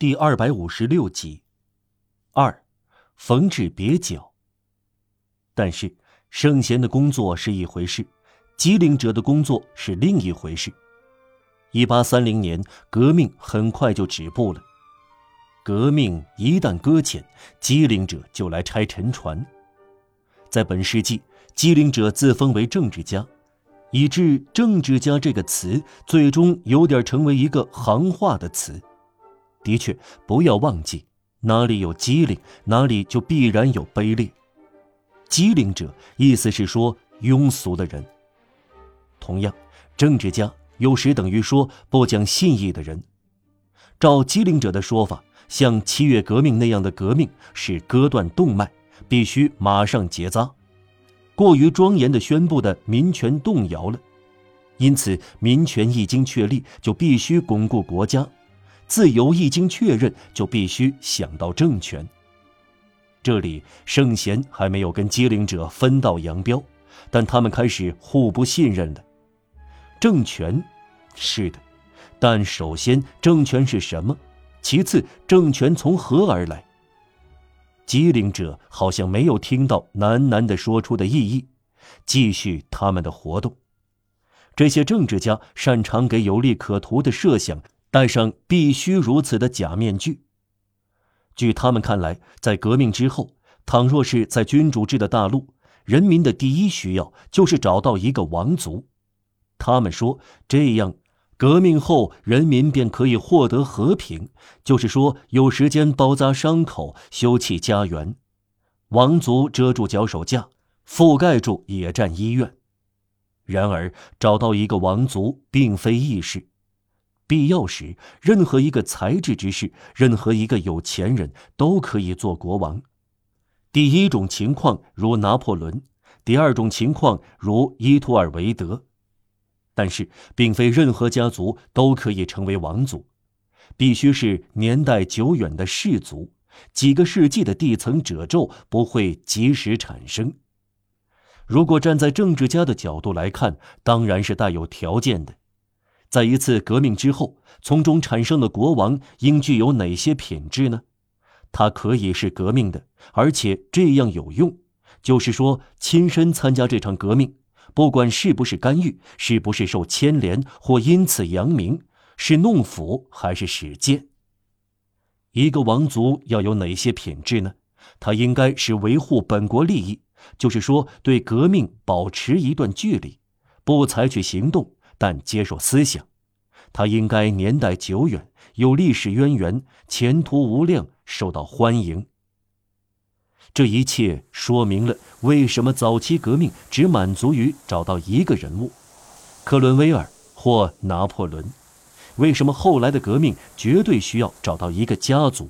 第二百五十六集。二，缝制蹩脚。但是圣贤的工作是一回事，机灵者的工作是另一回事。一八三零年，革命很快就止步了。革命一旦搁浅，机灵者就来拆沉船。在本世纪，机灵者自封为政治家。以致“政治家”这个词最终有点成为一个行话的词。的确，不要忘记，哪里有机灵，哪里就必然有卑劣。机灵者，意思是说庸俗的人。同样，政治家有时等于说不讲信义的人。照机灵者的说法，像七月革命那样的革命是割断动脉，必须马上结扎。过于庄严的宣布的民权动摇了，因此民权一经确立，就必须巩固国家；自由一经确认，就必须想到政权。这里圣贤还没有跟机灵者分道扬镳，但他们开始互不信任了。政权，是的，但首先政权是什么？其次政权从何而来？机灵者好像没有听到喃喃的说出的意义，继续他们的活动。这些政治家擅长给有利可图的设想戴上必须如此的假面具。据他们看来，在革命之后，倘若是在君主制的大陆，人民的第一需要就是找到一个王族。他们说这样。革命后，人民便可以获得和平，就是说有时间包扎伤口、修葺家园。王族遮住脚手架，覆盖住野战医院。然而，找到一个王族并非易事。必要时，任何一个才智之士，任何一个有钱人都可以做国王。第一种情况如拿破仑，第二种情况如伊图尔维德。但是，并非任何家族都可以成为王族，必须是年代久远的氏族，几个世纪的地层褶皱不会及时产生。如果站在政治家的角度来看，当然是带有条件的。在一次革命之后，从中产生的国王应具有哪些品质呢？他可以是革命的，而且这样有用，就是说亲身参加这场革命。不管是不是干预，是不是受牵连或因此扬名，是弄斧还是使剑，一个王族要有哪些品质呢？他应该是维护本国利益，就是说对革命保持一段距离，不采取行动，但接受思想。他应该年代久远，有历史渊源，前途无量，受到欢迎。这一切说明了为什么早期革命只满足于找到一个人物，克伦威尔或拿破仑；为什么后来的革命绝对需要找到一个家族，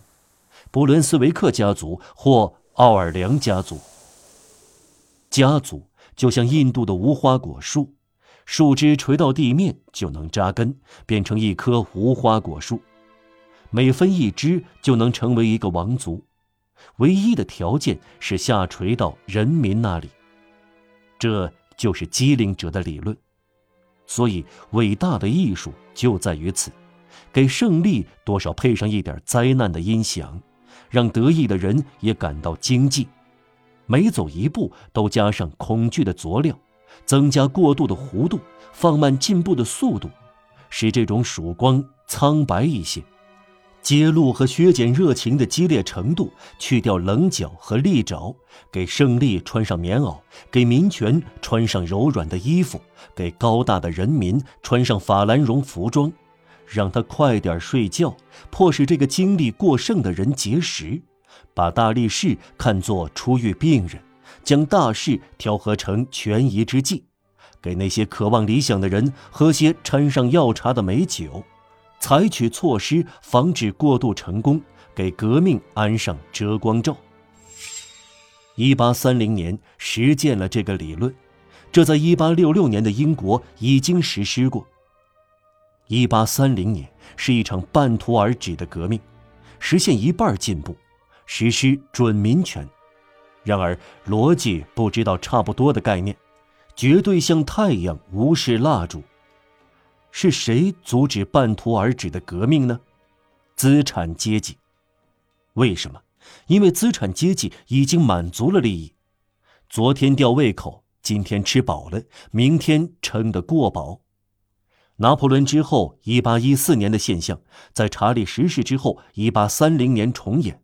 布伦斯维克家族或奥尔良家族。家族就像印度的无花果树，树枝垂到地面就能扎根，变成一棵无花果树，每分一枝就能成为一个王族。唯一的条件是下垂到人民那里，这就是机灵者的理论。所以，伟大的艺术就在于此：给胜利多少配上一点灾难的音响，让得意的人也感到惊悸；每走一步都加上恐惧的佐料，增加过度的弧度，放慢进步的速度，使这种曙光苍白一些。揭露和削减热情的激烈程度，去掉棱角和利爪，给胜利穿上棉袄，给民权穿上柔软的衣服，给高大的人民穿上法兰绒服装，让他快点睡觉，迫使这个精力过剩的人节食，把大力士看作出狱病人，将大事调和成权宜之计，给那些渴望理想的人喝些掺上药茶的美酒。采取措施防止过度成功，给革命安上遮光罩。一八三零年实践了这个理论，这在一八六六年的英国已经实施过。一八三零年是一场半途而止的革命，实现一半进步，实施准民权。然而逻辑不知道差不多的概念，绝对像太阳无视蜡烛。是谁阻止半途而止的革命呢？资产阶级。为什么？因为资产阶级已经满足了利益，昨天吊胃口，今天吃饱了，明天撑得过饱。拿破仑之后，一八一四年的现象，在查理十世之后，一八三零年重演。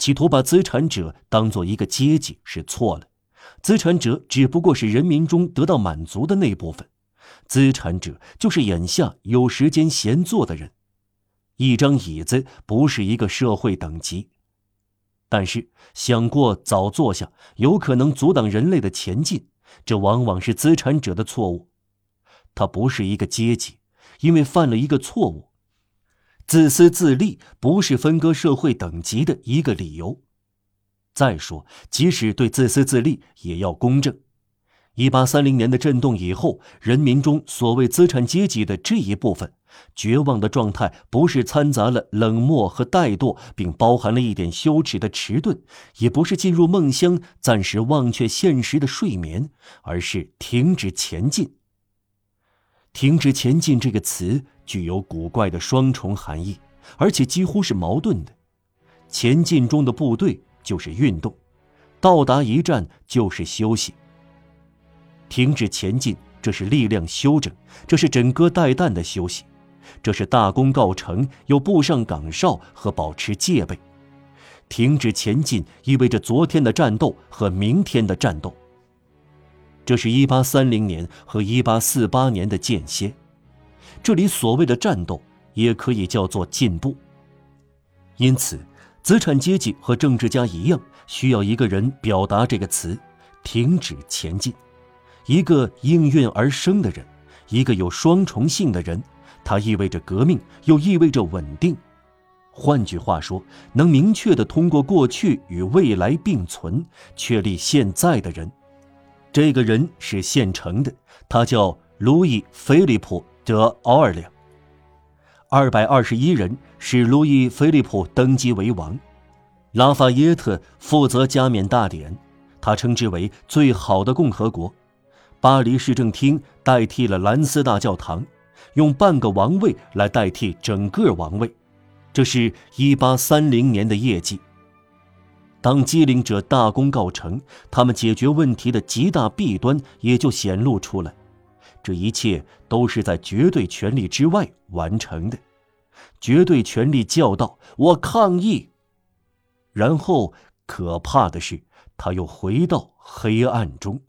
企图把资产者当做一个阶级是错了，资产者只不过是人民中得到满足的那部分，资产者就是眼下有时间闲坐的人。一张椅子不是一个社会等级，但是想过早坐下，有可能阻挡人类的前进，这往往是资产者的错误。他不是一个阶级，因为犯了一个错误。自私自利不是分割社会等级的一个理由。再说，即使对自私自利，也要公正。一八三零年的震动以后，人民中所谓资产阶级的这一部分，绝望的状态不是掺杂了冷漠和怠惰，并包含了一点羞耻的迟钝，也不是进入梦乡暂时忘却现实的睡眠，而是停止前进。停止前进这个词具有古怪的双重含义，而且几乎是矛盾的。前进中的部队就是运动，到达一站就是休息。停止前进，这是力量休整，这是枕戈待旦的休息，这是大功告成又布上岗哨和保持戒备。停止前进意味着昨天的战斗和明天的战斗。这是一八三零年和一八四八年的间歇，这里所谓的战斗也可以叫做进步。因此，资产阶级和政治家一样，需要一个人表达这个词：停止前进。一个应运而生的人，一个有双重性的人，它意味着革命，又意味着稳定。换句话说，能明确的通过过去与未来并存，确立现在的人。这个人是现成的，他叫路易·菲利普·德奥尔良。二百二十一人使路易·菲利普登基为王，拉法耶特负责加冕大典，他称之为“最好的共和国”。巴黎市政厅代替了兰斯大教堂，用半个王位来代替整个王位，这是一八三零年的业绩。当机灵者大功告成，他们解决问题的极大弊端也就显露出来。这一切都是在绝对权力之外完成的。绝对权力叫道：“我抗议！”然后，可怕的是，他又回到黑暗中。